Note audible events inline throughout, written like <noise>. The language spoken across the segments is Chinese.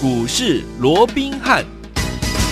股市罗宾汉。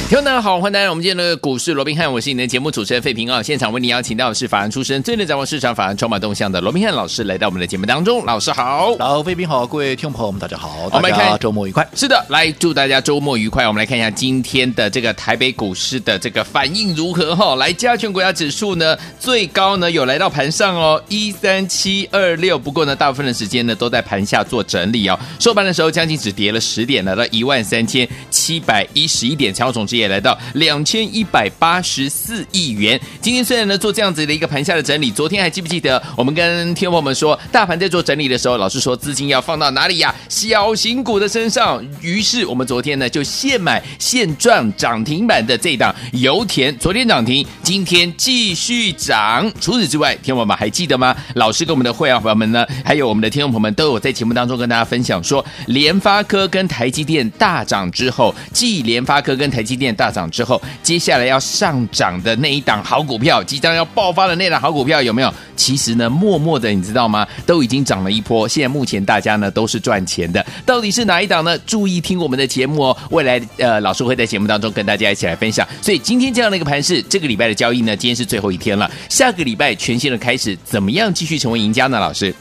听众大家好，欢迎来到我们今天的股市罗宾汉，我是你的节目主持人费平啊。现场为你邀请到的是法案出身、最能掌握市场法案筹码动向的罗宾汉老师，来到我们的节目当中。老师好，老费平好，各位听众朋友们，大家好，我们来看周末愉快。是的，来祝大家周末愉快。我们来看一下今天的这个台北股市的这个反应如何哈？来，加权股价指数呢，最高呢有来到盘上哦，一三七二六。不过呢，大部分的时间呢都在盘下做整理哦。收盘的时候将近只跌了十点，来到一万三千七百一十一点，成交总值也来到两。千一百八十四亿元。今天虽然呢做这样子的一个盘下的整理，昨天还记不记得我们跟听众朋友们说，大盘在做整理的时候，老师说资金要放到哪里呀？小型股的身上。于是我们昨天呢就现买现赚涨停板的这档油田，昨天涨停，今天继续涨。除此之外，听众朋友们还记得吗？老师跟我们的会员朋友们呢，还有我们的听众朋友们都有在节目当中跟大家分享说，联发科跟台积电大涨之后，继联发科跟台积电大涨之后。接下来要上涨的那一档好股票，即将要爆发的那档好股票有没有？其实呢，默默的你知道吗？都已经涨了一波。现在目前大家呢都是赚钱的，到底是哪一档呢？注意听我们的节目哦。未来呃，老师会在节目当中跟大家一起来分享。所以今天这样的一个盘势，这个礼拜的交易呢，今天是最后一天了。下个礼拜全新的开始，怎么样继续成为赢家呢？老师？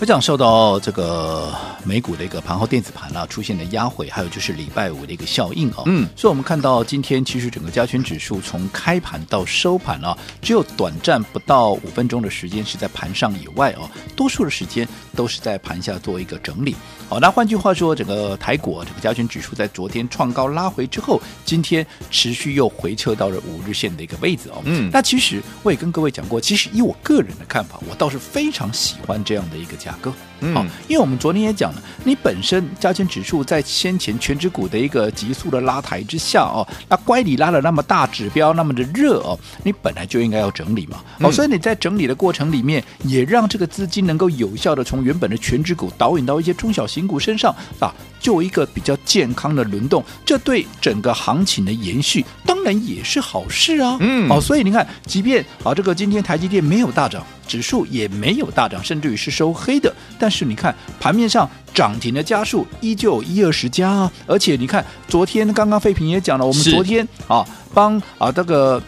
我想受到这个美股的一个盘后电子盘啊出现的压回，还有就是礼拜五的一个效应啊，嗯，所以我们看到今天其实整个加权指数从开盘到收盘啊，只有短暂不到五分钟的时间是在盘上以外哦，多数的时间都是在盘下做一个整理。好，那换句话说，整个台股整个加权指数在昨天创高拉回之后，今天持续又回撤到了五日线的一个位置哦。嗯，那其实我也跟各位讲过，其实以我个人的看法，我倒是非常喜欢这样的一个价格。嗯，好，因为我们昨天也讲了，你本身加权指数在先前全值股的一个急速的拉抬之下哦，那乖离拉了那么大，指标那么的热哦，你本来就应该要整理嘛。哦，所以你在整理的过程里面，也让这个资金能够有效的从原本的全值股导引到一些中小型股身上啊，就一个比较健康的轮动，这对整个行情的延续当然也是好事啊。嗯，哦，所以你看，即便啊这个今天台积电没有大涨。指数也没有大涨，甚至于是收黑的。但是你看盘面上涨停的家数依旧有一二十家啊！而且你看昨天刚刚费平也讲了，我们昨天啊帮啊这个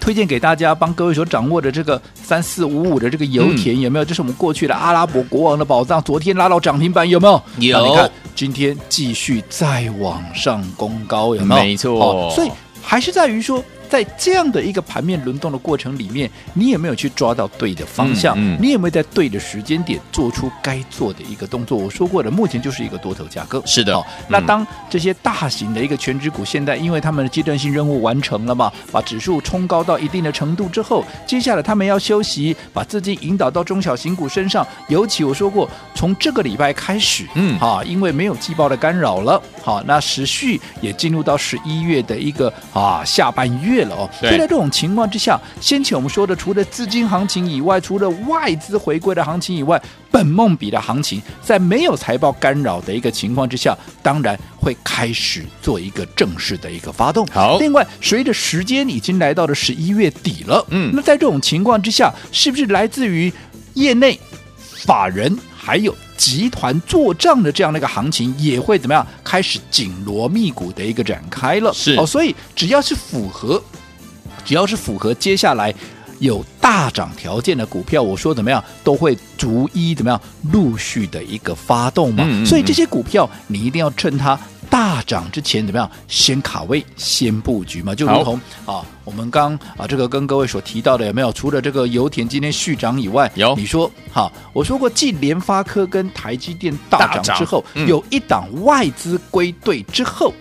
推荐给大家，帮各位所掌握的这个三四五五的这个油田、嗯、有没有？这是我们过去的阿拉伯国王的宝藏，昨天拉到涨停板有没有？有。你看今天继续再往上攻高有没有？没错。所以还是在于说。在这样的一个盘面轮动的过程里面，你有没有去抓到对的方向？嗯嗯、你有没有在对的时间点做出该做的一个动作？我说过的，目前就是一个多头架构。是的。哦嗯、那当这些大型的一个全值股现在因为他们的阶段性任务完成了嘛，把指数冲高到一定的程度之后，接下来他们要休息，把资金引导到中小型股身上。尤其我说过，从这个礼拜开始，嗯，啊，因为没有季报的干扰了，好，那时序也进入到十一月的一个啊下半月。了哦，所以在这种情况之下，先前我们说的，除了资金行情以外，除了外资回归的行情以外，本梦比的行情，在没有财报干扰的一个情况之下，当然会开始做一个正式的一个发动。好，另外，随着时间已经来到了十一月底了，嗯，那在这种情况之下，是不是来自于业内法人还有？集团做账的这样的一个行情也会怎么样？开始紧锣密鼓的一个展开了。是哦，所以只要是符合，只要是符合接下来有大涨条件的股票，我说怎么样都会逐一怎么样陆续的一个发动嘛。嗯嗯嗯，所以这些股票你一定要趁它。大涨之前怎么样？先卡位，先布局嘛，就如同啊，我们刚啊这个跟各位所提到的有没有？除了这个油田今天续涨以外，有你说哈，我说过，继联发科跟台积电大涨之后，嗯、有一档外资归队之后，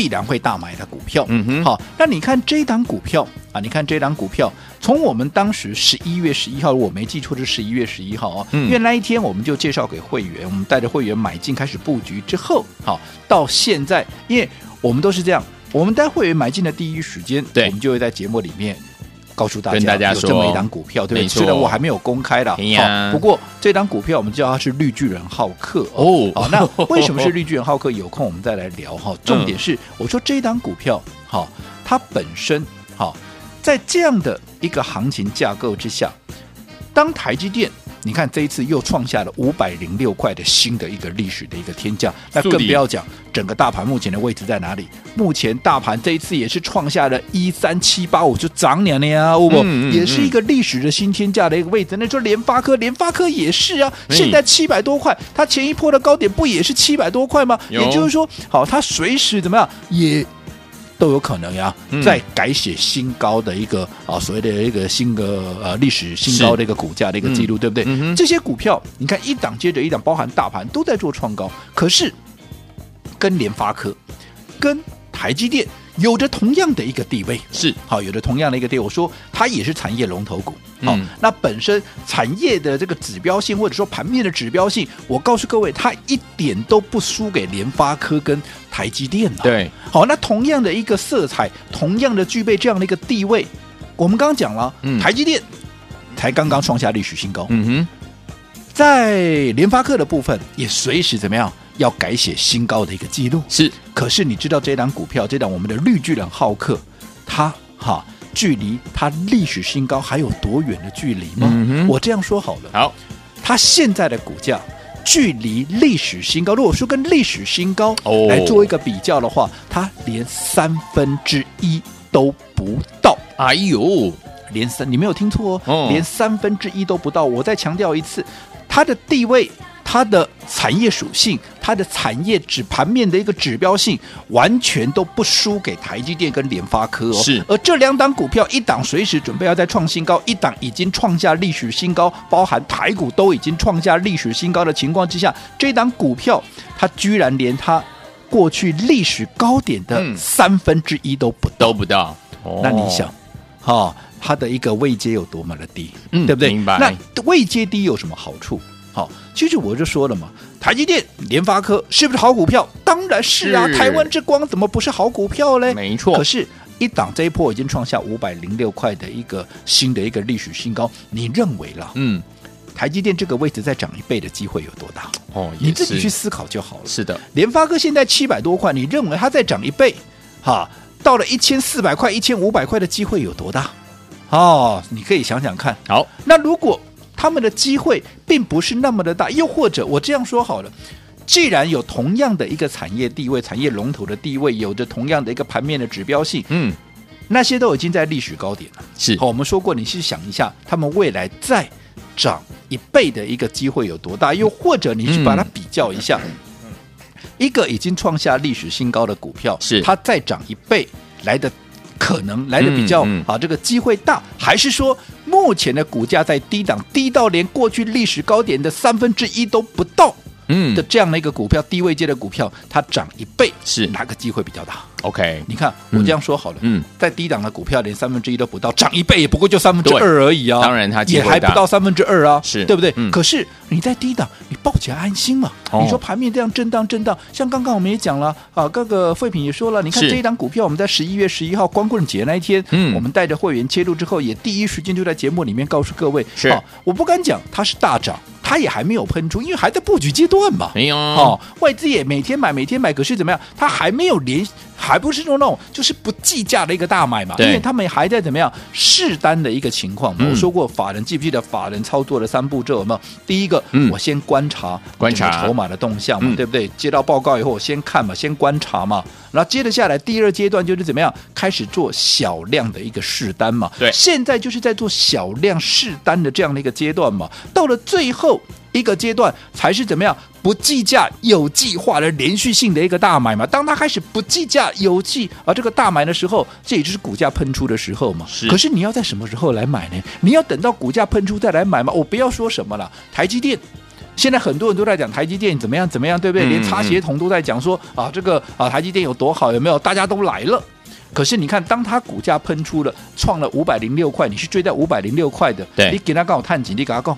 必然会大买的股票。嗯哼，好，那你看这档股票啊，你看这档股票。从我们当时十一月十一号，我没记错是十一月十一号啊，因为那一天我们就介绍给会员，我们带着会员买进开始布局之后，好到现在，因为我们都是这样，我们带会员买进的第一时间，对，我们就会在节目里面告诉大家，跟大家说有这么一档股票，对，虽然我还没有公开的，好，不过这档股票我们叫它是绿巨人浩克哦，好，那 <laughs> 为什么是绿巨人浩克？有空我们再来聊哈。重点是我说这档股票，好，它本身好。在这样的一个行情架构之下，当台积电你看这一次又创下了五百零六块的新的一个历史的一个天价，那更不要讲整个大盘目前的位置在哪里？目前大盘这一次也是创下了一三七八五，就涨两年啊，不、嗯嗯也是一个历史的新天价的一个位置。那说联发科，联发科也是啊，嗯现在七百多块，它前一波的高点不也是七百多块吗？也就是说，好，它随时怎么样也。都有可能呀嗯，再改写新高的一个啊，所谓的一个新的呃历史新高的一个股价的一个记录，嗯。对不对？嗯这些股票你看一档接着一档，包含大盘都在做创高，可是跟联发科、跟台积电有着同样的一个地位，是。好，有着同样的一个地位。我说它也是产业龙头股，好，嗯那本身产业的这个指标性或者说盘面的指标性，我告诉各位，它一点都不输给联发科跟台积电的。对，好，那同样的一个色彩，同样的具备这样的一个地位，我们刚刚讲了，嗯。台积电才刚刚创下历史新高，嗯哼，在联发科的部分也随时怎么样要改写新高的一个记录。是可是你知道这档股票，这档我们的绿巨人浩克，它哈距离它历史新高还有多远的距离吗？嗯我这样说好了，好，它现在的股价距离历史新高，如果说跟历史新高哦来做一个比较的话，它连三分之一都不到，哎呦，连三你没有听错哦，哦连三分之一都不到。我再强调一次，它的地位。它的产业属性，它的产业指盘面的一个指标性，完全都不输给台积电跟联发科哦。是而这两档股票，一档随时准备要再创新高，一档已经创下历史新高，包含台股都已经创下历史新高的情况之下，这档股票它居然连它过去历史高点的嗯三分之一都不到。都不到，哦那你想，哈、它的一个位阶有多么的低，嗯对不对？明白那位阶低有什么好处？好，其实我就说了嘛，台积电、联发科是不是好股票？当然是啊，是台湾之光怎么不是好股票嘞？没错可是，一档这一波已经创下五百零六块的一个新的一个历史新高，你认为啦？嗯，台积电这个位置再涨一倍的机会有多大？哦，你自己去思考就好了。是的，联发科现在七百多块，你认为它再涨一倍，哈，到了一千四百块、一千五百块的机会有多大？哦，你可以想想看。好，那如果他们的机会并不是那么的大，又或者我这样说好了，既然有同样的一个产业地位、产业龙头的地位，有着同样的一个盘面的指标性，嗯，那些都已经在历史高点了。是好，我们说过，你去想一下，他们未来再涨一倍的一个机会有多大？又或者你去把它比较一下，一个已经创下历史新高的股票，是它再涨一倍来的可能来的比较、嗯嗯。啊，这个机会大，还是说目前的股价在低档，低到连过去历史高点的三分之一都不到嗯。的这样的一个股票，低位阶的股票，它涨一倍，是。哪个机会比较大？，OK，你看我这样说好了，嗯，在低档的股票连三分之一都不到，涨一倍也不过就三分之二而已啊。当然它机也还不到三分之二啊，是。对不对？嗯。可是你在低档，你抱起来安心嘛。哦。你说盘面这样震荡震荡，像刚刚我们也讲了啊，各个废品也说了，你看这一档股票，我们在十一月十一号光棍节那一天，嗯。我们带着会员切入之后，也第一时间就在节目里面告诉各位，是。啊我不敢讲它是大涨，它也还没有喷出，因为还在布局阶段嘛。没有，哦，外资也每天买，每天买，可是怎么样？它还没有连，还不是说那种就是不计价的一个大买嘛，因为他们还在怎么样试单的一个情况。嗯我说过，法人记不记得法人操作的三步骤有没有？第一个，嗯我先观察观察筹码的动向嘛，嗯对不对？接到报告以后，我先看嘛，先观察嘛，然后接着下来第二阶段就是怎么样，开始做小量的一个试单嘛。对现在就是在做小量试单的这样的一个阶段嘛。到了最后一个阶段，才是怎么样不计价、有计划的连续性的一个大买嘛。当它开始不计价、有计啊这个大买的时候，这也就是股价喷出的时候嘛。是可是你要在什么时候来买呢？你要等到股价喷出再来买吗？我不要说什么了，台积电。现在很多人都在讲台积电怎么样怎么样，对不对？嗯连擦鞋童都在讲说啊，这个啊台积电有多好，有没有？大家都来了。可是你看，当它股价喷出了，创了五百零六块，你是追在五百零六块的，对你给他刚好探底，你给他讲，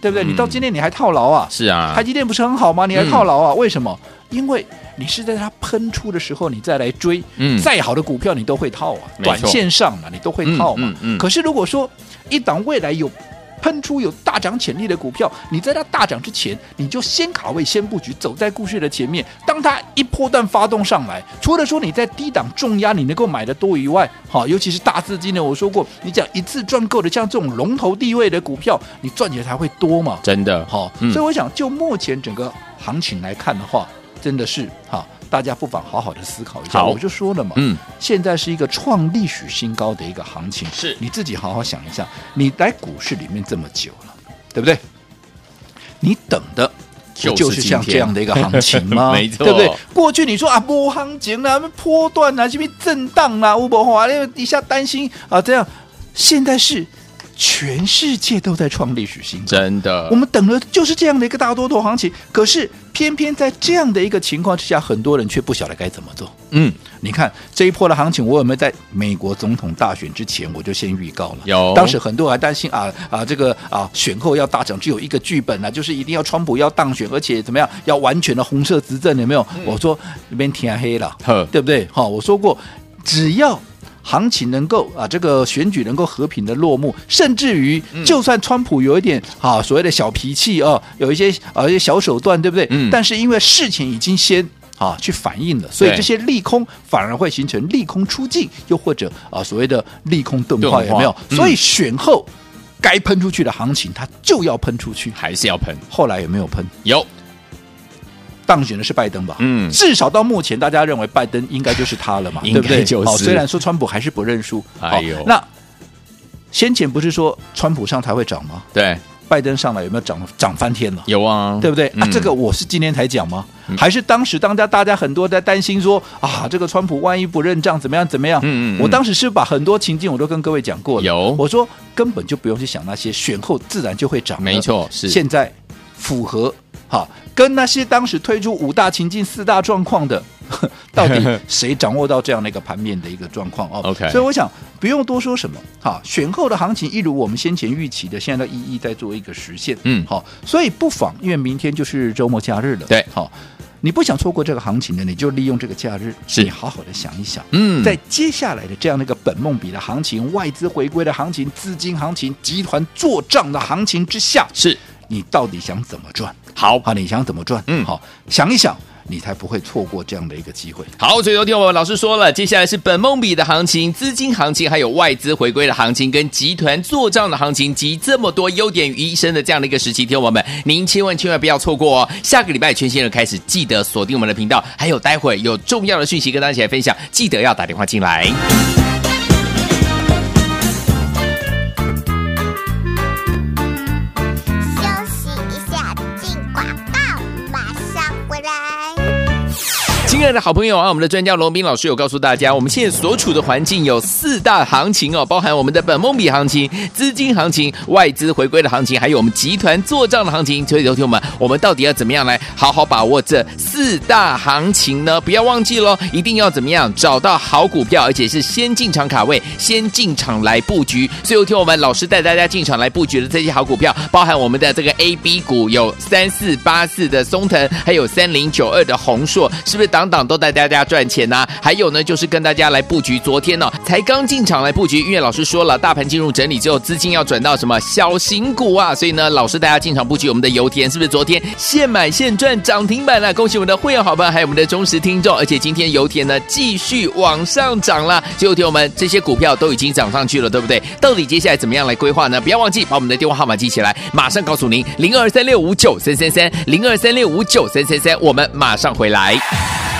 对不对？嗯你到今天你还套牢啊？是啊台，积电不是很好吗？你还套牢啊？为什么？因为你是在它喷出的时候，你再来追，嗯再好的股票你都会套啊，短线上嘛，你都会套嘛。嗯可是如果说一档未来有喷出有大涨潜力的股票，你在它大涨之前，你就先卡位、先布局，走在故事的前面。当它一波段发动上来，除了说你在低档重压你能够买得多以外，好，尤其是大资金呢，我说过，你讲一次赚够的，像这种龙头地位的股票，你赚起来才会多嘛。真的好，所以我想就目前整个行情来看的话，真的是哈。大家不妨好好的思考一下，我就说了嘛，嗯，现在是一个创历史新高的一个行情，是你自己好好想一下，你来股市里面这么久了，对不对？你等的不就是像这样的一个行情吗？<laughs> 没错，对不对？过去你说啊，波行情啊，波段啊，这边震荡啊，乌博华，因为一下担心啊，这样，现在是。全世界都在创历史新高，真的。我们等的就是这样的一个大多头行情，可是偏偏在这样的一个情况之下，很多人却不晓得该怎么做。嗯，你看这一波的行情，我有没有在美国总统大选之前我就先预告了？有。当时很多人还担心啊啊，这个啊选后要大涨，只有一个剧本啊，就是一定要川普要当选，而且怎么样要完全的红色执政，有没有？嗯、我说那边天黑了，呵对不对？好，我说过只要。行情能够啊，这个选举能够和平的落幕，甚至于就算川普有一点啊所谓的小脾气啊，有一些啊一些小手段，对不对？嗯。但是因为事情已经先啊去反映了，所以这些利空反而会形成利空出尽，又或者啊所谓的利空钝化，有没有？所以选后该喷出去的行情，它就要喷出去，还是要喷。后来有没有喷？有。当选的是拜登吧？嗯，至少到目前，大家认为拜登应该就是他了嘛？对不对？好，虽然说川普还是不认输。哎呦，那先前不是说川普上台会涨吗？对，拜登上来有没有涨涨翻天了？有啊，对不对？啊，这个我是今天才讲吗？还是当时当家大家很多在担心说啊，这个川普万一不认账怎么样怎么样？嗯嗯，我当时是把很多情境我都跟各位讲过了。有，我说根本就不用去想那些，选后自然就会涨。没错，是现在符合。好，跟那些当时推出五大情境、四大状况的，<laughs> 到底谁掌握到这样的一个盘面的一个状况哦？OK，所以我想不用多说什么。好，选后的行情一如我们先前预期的，现在都一一在做一个实现。嗯，好，所以不妨，因为明天就是周末假日了。对，好，你不想错过这个行情的，你就利用这个假日，你好好的想一想。嗯，在接下来的这样的一个本梦比的行情、外资回归的行情、资金行情、集团做账的行情之下，是你到底想怎么赚？好，好，你想怎么赚？嗯，好，想一想，你才不会错过这样的一个机会。好，所以昨天我们老师说了，接下来是本梦比的行情、资金行情，还有外资回归的行情，跟集团做账的行情，集这么多优点于一身的这样的一个时期，听我们，您千万千万不要错过哦！下个礼拜全新的开始，记得锁定我们的频道，还有待会有重要的讯息跟大家一起来分享，记得要打电话进来。亲爱的好朋友啊，我们的专家罗宾老师有告诉大家，我们现在所处的环境有四大行情哦，包含我们的本梦比行情、资金行情、外资回归的行情，还有我们集团做账的行情。所以，朋友们，我们到底要怎么样来好好把握这四大行情呢？不要忘记喽，一定要怎么样找到好股票，而且是先进场卡位，先进场来布局。所以，听我们老师带大家进场来布局的这些好股票，包含我们的这个 A B 股有三四八四的松藤，还有三零九二的弘硕，是不是当？档都带大家赚钱呐、还有呢，就是跟大家来布局。昨天呢、才刚进场来布局，因为老师说了，大盘进入整理之后，资金要转到什么小型股啊，所以呢，老师大家进场布局我们的油田，是不是昨天现买现赚涨停板了？恭喜我们的会员好朋友，还有我们的忠实听众，而且今天油田呢继续往上涨了。最后听我们这些股票都已经涨上去了，对不对？到底接下来怎么样来规划呢？不要忘记把我们的电话号码记起来，马上告诉您零二三六五九三三三零二三六五九三三三，我们马上回来。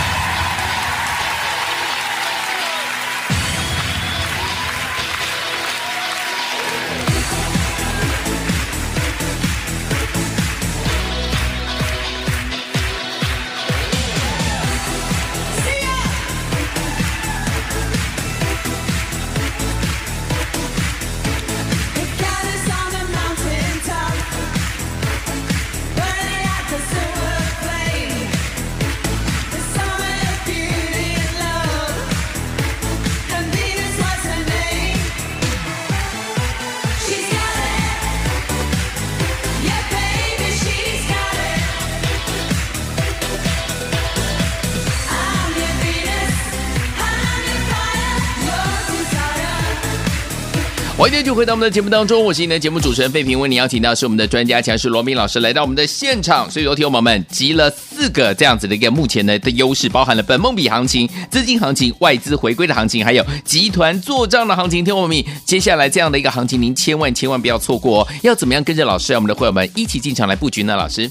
欢迎继续回到我们的节目当中，我是你的节目主持人费平，为你邀请到是我们的专家强势罗宾老师来到我们的现场。所以，昨天我们集了四个这样子的一个目前的的优势，包含了本梦比行情、资金行情、外资回归的行情，还有集团做账的行情。听我们，接下来这样的一个行情，您千万千万不要错过哦！要怎么样跟着老师，我们的会员们一起进场来布局呢？老师，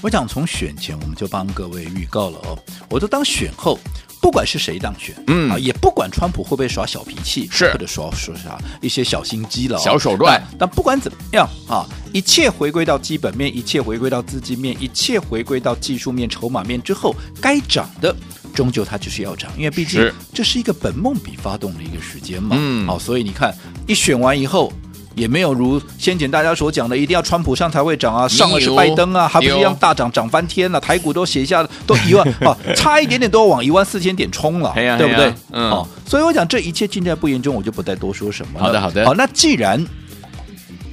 我想从选前我们就帮各位预告了哦，我都当选后。不管是谁当选，嗯啊，也不管川普会不会耍小脾气，是或者说说啥一些小心机了、哦、小手段但。但不管怎么样啊，一切回归到基本面，一切回归到资金面，一切回归到技术面、筹码面之后，该涨的终究它就是要涨，因为毕竟这是一个本梦比发动的一个时间嘛。嗯，好，所以你看一选完以后。也没有如先前大家所讲的，一定要川普上才会涨啊，上了是拜登啊，还不是一样大涨，涨翻天了，台股都写下，都一万啊，<laughs> 差一点点都要往一万四千点冲了，<laughs> 对不对？嗯，哦，所以我讲这一切尽在不言中，我就不再多说什么了。好的，好的。好，那既然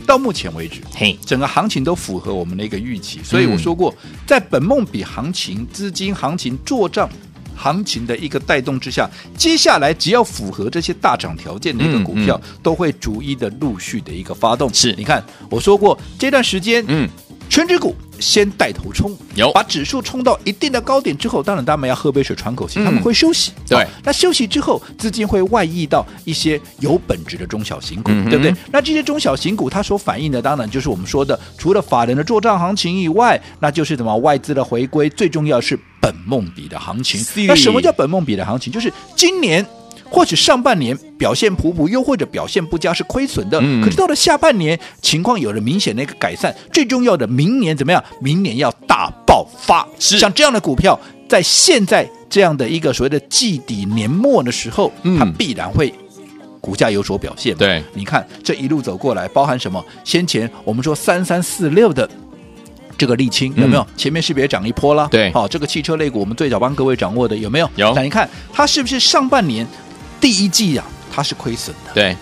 到目前为止，嘿，整个行情都符合我们的一个预期，所以我说过，在本梦比行情、资金行情做账。行情的一个带动之下，接下来只要符合这些大涨条件的一个股票，嗯。嗯、都会逐一的陆续的一个发动。是，你看我说过这段时间，嗯，权值股先带头冲，有把指数冲到一定的高点之后，当然他们要喝杯水喘口气，嗯、他们会休息。对，那休息之后，资金会外溢到一些有本质的中小型股，嗯、对不对？那这些中小型股它所反映的，当然就是我们说的，除了法人的做账行情以外，那就是什么外资的回归，最重要是。本梦比的行情，那什么叫本梦比的行情？就是今年或许上半年表现普普，又或者表现不佳是亏损的，嗯、可是到了下半年情况有了明显的一个改善，最重要的明年怎么样？明年要大爆发，是像这样的股票，在现在这样的一个所谓的季底年末的时候，嗯、它必然会股价有所表现。对，你看这一路走过来，包含什么？先前我们说三三四六的。这个沥青有没有？嗯、前面是不是也涨一波了？对，好、哦，这个汽车类股我们最早帮各位掌握的有没有？有。那你看它是不是上半年第一季啊，它是亏损的？对。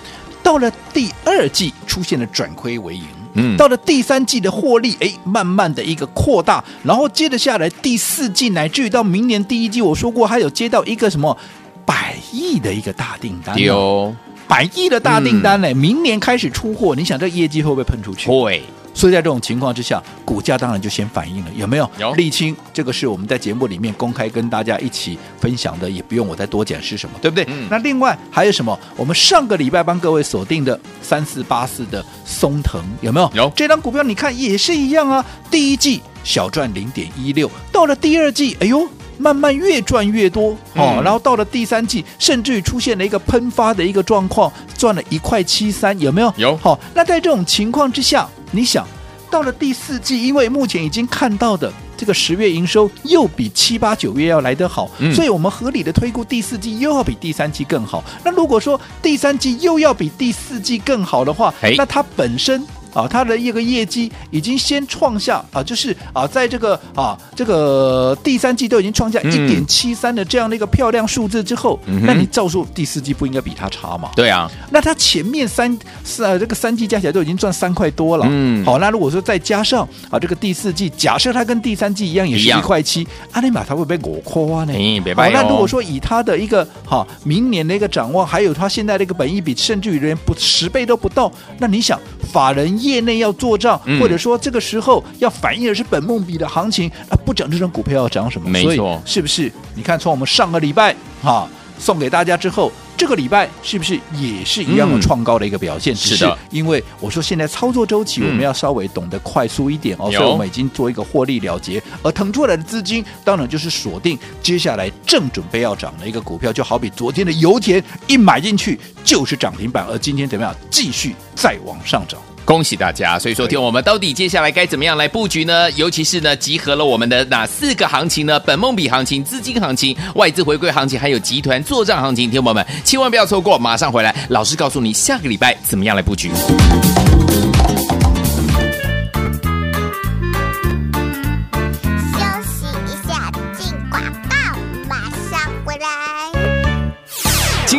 到了第二季出现了转亏为盈，嗯。到了第三季的获利，哎，慢慢的一个扩大，然后接着下来第四季乃至于到明年第一季，我说过还有接到一个什么百亿的一个大订单，有百亿的大订单嘞，嗯、明年开始出货，你想这业绩会不会喷出去？会。所以在这种情况之下，股价当然就先反应了，有没有？有。沥青，这个是我们在节目里面公开跟大家一起分享的，也不用我再多解释什么，对不对？嗯。那另外还有什么？我们上个礼拜帮各位锁定的三四八四的松藤，有没有？有。这张股票你看也是一样啊，第一季小赚零点一六，到了第二季，哎呦，慢慢越赚越多哦。嗯。然后到了第三季，甚至于出现了一个喷发的一个状况，赚了一块七三，有没有？有。好，那在这种情况之下。你想到了第四季，因为目前已经看到的这个十月营收又比七八九月要来得好，嗯、所以我们合理的推估第四季又要比第三季更好。那如果说第三季又要比第四季更好的话，那它本身。啊，它的一个业绩已经先创下啊，就是啊，在这个啊这个第三季都已经创下一点七三的这样的一个漂亮数字之后，嗯、那你照说第四季不应该比它差嘛？对啊，那它前面三是啊这个三季加起来都已经赚三块多了，嗯，好，那如果说再加上啊这个第四季，假设它跟第三季一样也是一块七，阿尼玛它会不会我夸呢？嗯，别好，那如果说以它的一个哈、啊、明年的一个展望，还有它现在的一个本益比，甚至于连不十倍都不到，那你想法人？业内要做账，或者说这个时候要反映的是本梦比的行情啊，不讲这种股票要涨什么？没错，是不是？你看，从我们上个礼拜哈送给大家之后，这个礼拜是不是也是一样的创高的一个表现？嗯、是的，因为我说现在操作周期我们要稍微懂得快速一点哦，嗯、所以我们已经做一个获利了结，而腾出来的资金当然就是锁定接下来正准备要涨的一个股票，就好比昨天的油田一买进去就是涨停板，而今天怎么样？继续再往上涨。恭喜大家！所以说，听我们到底接下来该怎么样来布局呢？尤其是呢，集合了我们的哪四个行情呢？本梦比行情、资金行情、外资回归行情，还有集团作战行情。听我们千万不要错过，马上回来，老师告诉你下个礼拜怎么样来布局。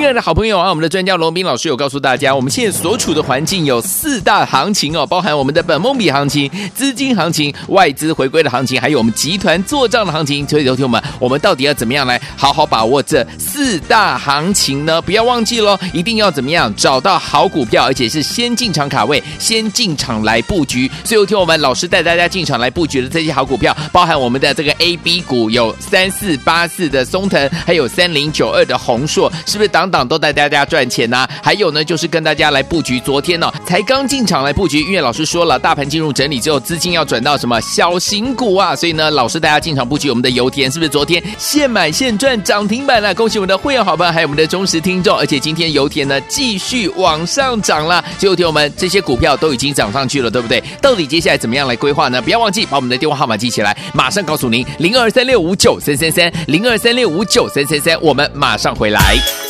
亲爱的好朋友啊，我们的专家罗宾老师有告诉大家，我们现在所处的环境有四大行情哦，包含我们的本梦比行情、资金行情、外资回归的行情，还有我们集团做账的行情。所以，听友们，我们到底要怎么样来好好把握这四大行情呢？不要忘记喽，一定要怎么样找到好股票，而且是先进场卡位，先进场来布局。所以，听我们老师带大家进场来布局的这些好股票，包含我们的这个 A、B 股有三四八四的松藤，还有三零九二的宏硕，是不是挡都带大家赚钱呐、还有呢，就是跟大家来布局。昨天呢、才刚进场来布局，因为老师说了，大盘进入整理之后，资金要转到什么小型股啊，所以呢，老师大家进场布局我们的油田，是不是昨天现买现赚涨停板了？恭喜我们的会员好朋友，还有我们的忠实听众，而且今天油田呢继续往上涨了。最后听我们这些股票都已经涨上去了，对不对？到底接下来怎么样来规划呢？不要忘记把我们的电话号码记起来，马上告诉您零二三六五九三三三零二三六五九三三三，我们马上回来。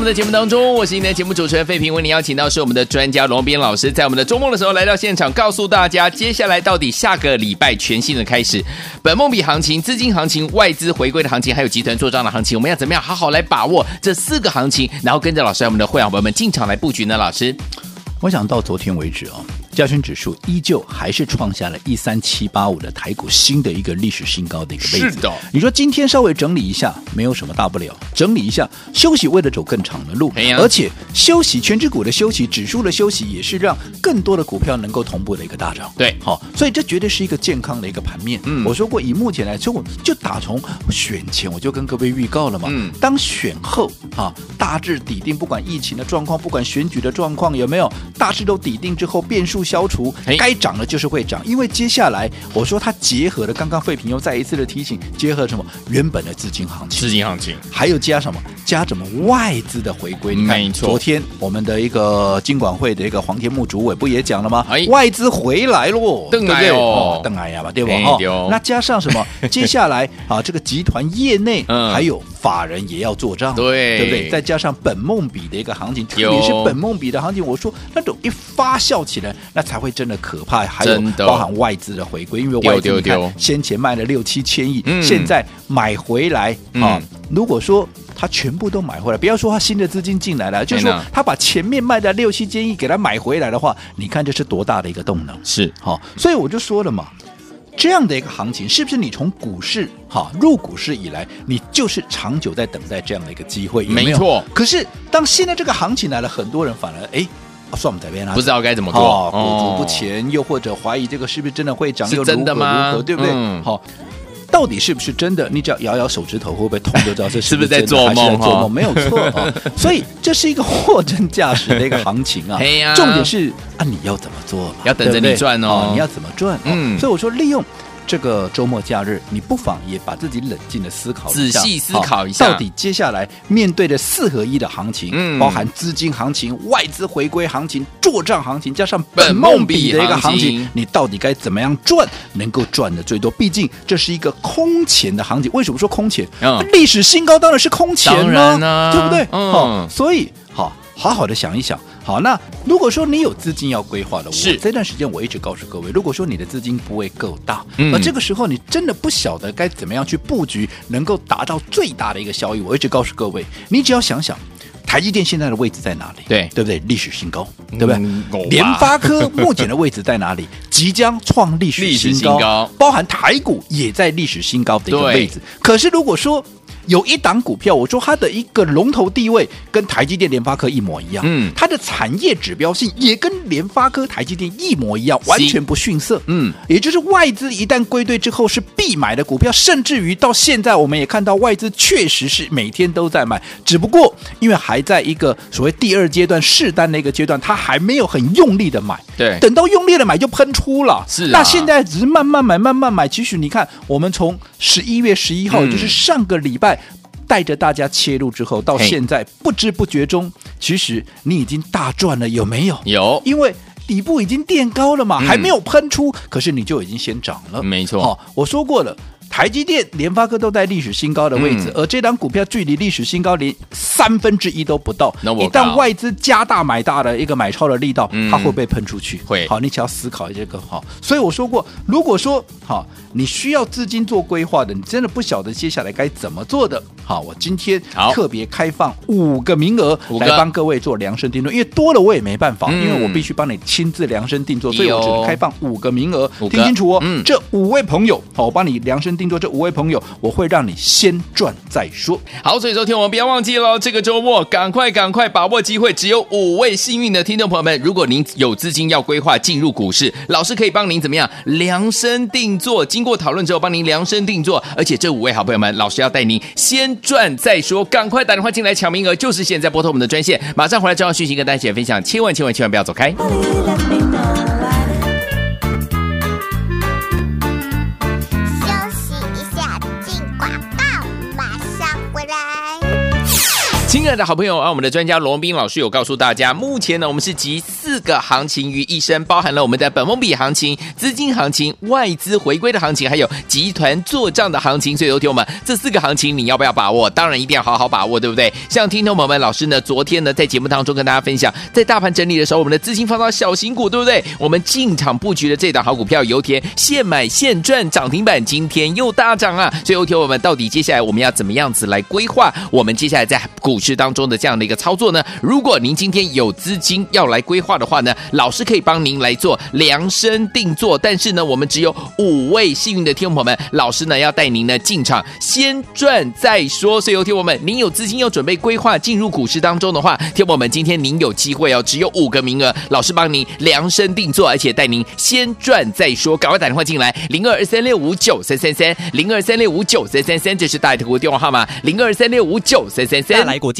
我们的节目当中，我是今天节目主持人费平，为您邀请到是我们的专家龙斌老师，在我们的周末的时候来到现场，告诉大家接下来到底下个礼拜全新的开始，本梦比行情、资金行情、外资回归的行情，还有集团做账的行情，我们要怎么样好好来把握这四个行情，然后跟着老师，我们的会员朋友们进场来布局呢？老师，我想到昨天为止哦。加权指数依旧还是创下了一三七八五的台股新的一个历史新高的一个位置。是的，你说今天稍微整理一下，没有什么大不了，整理一下休息，为了走更长的路。而且休息，全指股的休息，指数的休息，也是让更多的股票能够同步的一个大涨。对，好，所以这绝对是一个健康的一个盘面。嗯，我说过，以目前来说，我就打从选前我就跟各位预告了嘛。嗯，当选后啊，大致底定，不管疫情的状况，不管选举的状况有没有，大致都底定之后，变数消除。该涨的就是会涨，因为接下来我说它结合了刚刚废品又再一次的提醒，结合什么原本的资金行情，资金行情，还有加什么加什么外资的回归。你看，没错，昨天我们的一个金管会的一个黄天木主委不也讲了吗？哎，外资回来喽，邓来哦，邓来呀吧，对不？哦，那加上什么？<laughs> 接下来啊，这个集团业内还有法人也要做账，对，对不对？再加上本梦比的一个行情，特别是本梦比的行情，我说那种一发酵起来，那才会真的可怕。还有包含外资的回归，因为外资你看先前卖了六七千亿，现在买回来啊。如果说他全部都买回来，不要说他新的资金进来了，就是说他把前面卖的六七千亿给他买回来的话，你看这是多大的一个动能？是好、哦，所以我就说了嘛，这样的一个行情，是不是你从股市哈、哦、入股市以来，你就是长久在等待这样的一个机会？有没错。可是当现在这个行情来了，很多人反而哎。算我们这边了，不知道该怎么做，哦、裹足不前，又或者怀疑这个是不是真的会涨，又真的吗？如何对不对？好、嗯。到底是不是真的？你只要摇摇手指头，会不会痛就知道这 <laughs> 是不是，不是在做梦？做梦 <laughs> 没有错啊！所以这是一个货真价实的一个行情啊。<laughs> 啊重点是啊，你要怎么做？要等着你赚哦。你要怎么赚？嗯。所以我说利用。这个周末假日，你不妨也把自己冷静的思考一下，仔细思考一下，到底接下来面对的四合一的行情，嗯，包含资金行情、外资回归行情、做账行情，加上本梦比的一个行情，你到底该怎么样赚，能够赚的最多？毕竟这是一个空前的行情。为什么说空前？嗯，历史新高当然是空前啊，啊，对不对？嗯，哦、所以好，好好的想一想。好，那如果说你有资金要规划的，是这段时间我一直告诉各位，如果说你的资金不会够大，嗯，而这个时候你真的不晓得该怎么样去布局，能够达到最大的一个效益，我一直告诉各位，你只要想想，台积电现在的位置在哪里？对，对不对？历史新高，对不对？嗯、联发科目前的位置在哪里？<laughs> 即将创历史新高，新高包含台股也在历史新高的一个位置。可是如果说有一档股票，我说它的一个龙头地位跟台积电、联发科一模一样，嗯，它的产业指标性也跟联发科、台积电一模一样，完全不逊色，嗯，也就是外资一旦归队之后是必买的股票，甚至于到现在我们也看到外资确实是每天都在买，只不过因为还在一个所谓第二阶段试单的一个阶段，它还没有很用力的买，对，等到用力的买就喷出了，是、啊，那现在只是慢慢买、慢慢买，其实你看，我们从十一月十一号，嗯、就是上个礼拜。带着大家切入之后，到现在不知不觉中，其实你已经大赚了，有没有？有，因为底部已经垫高了嘛，嗯、还没有喷出，可是你就已经先涨了。没错，好、哦，我说过了。台积电、联发科都在历史新高的位置，嗯、而这张股票距离历史新高连三分之一都不到。一旦外资加大买大的一个买超的力道，嗯、它会被喷出去。会好，你只要思考这个好。所以我说过，如果说好，你需要资金做规划的，你真的不晓得接下来该怎么做的，好，我今天特别开放五个名额来帮各位做量身定做，因为多了我也没办法，嗯、因为我必须帮你亲自量身定做，所以我只能开放五个名额。听清楚哦，嗯、这五位朋友，好，我帮你量身定做这五位朋友，我会让你先赚再说。好，所以昨天我们不要忘记了，这个周末赶快赶快把握机会，只有五位幸运的听众朋友们。如果您有资金要规划进入股市，老师可以帮您怎么样量身定做？经过讨论之后，帮您量身定做。而且这五位好朋友们，老师要带您先赚再说，赶快打电话进来抢名额，就是现在拨通我们的专线，马上回来重要讯息跟大家一起分享，千万千万千万不要走开。亲爱的好朋友啊，我们的专家罗斌老师有告诉大家，目前呢，我们是集四个行情于一身，包含了我们的本梦比行情、资金行情、外资回归的行情，还有集团做账的行情。所以，有听我们这四个行情，你要不要把握？当然一定要好好把握，对不对？像听众朋友们，老师呢，昨天呢，在节目当中跟大家分享，在大盘整理的时候，我们的资金放到小型股，对不对？我们进场布局的这档好股票，油田现买现赚涨停板，今天又大涨啊！所以，有听我们到底接下来我们要怎么样子来规划？我们接下来在股市当中的这样的一个操作呢？如果您今天有资金要来规划的话呢，老师可以帮您来做量身定做。但是呢，我们只有五位幸运的听众朋友们，老师呢要带您呢进场先赚再说。所以有听我们，您有资金要准备规划进入股市当中的话，听我们今天您有机会哦，只有五个名额，老师帮您量身定做，而且带您先赚再说。赶快打电话进来，零二三六五九三三三，零二三六五九三三三，这是大头的电话号码，零二三六五九三三三。来国际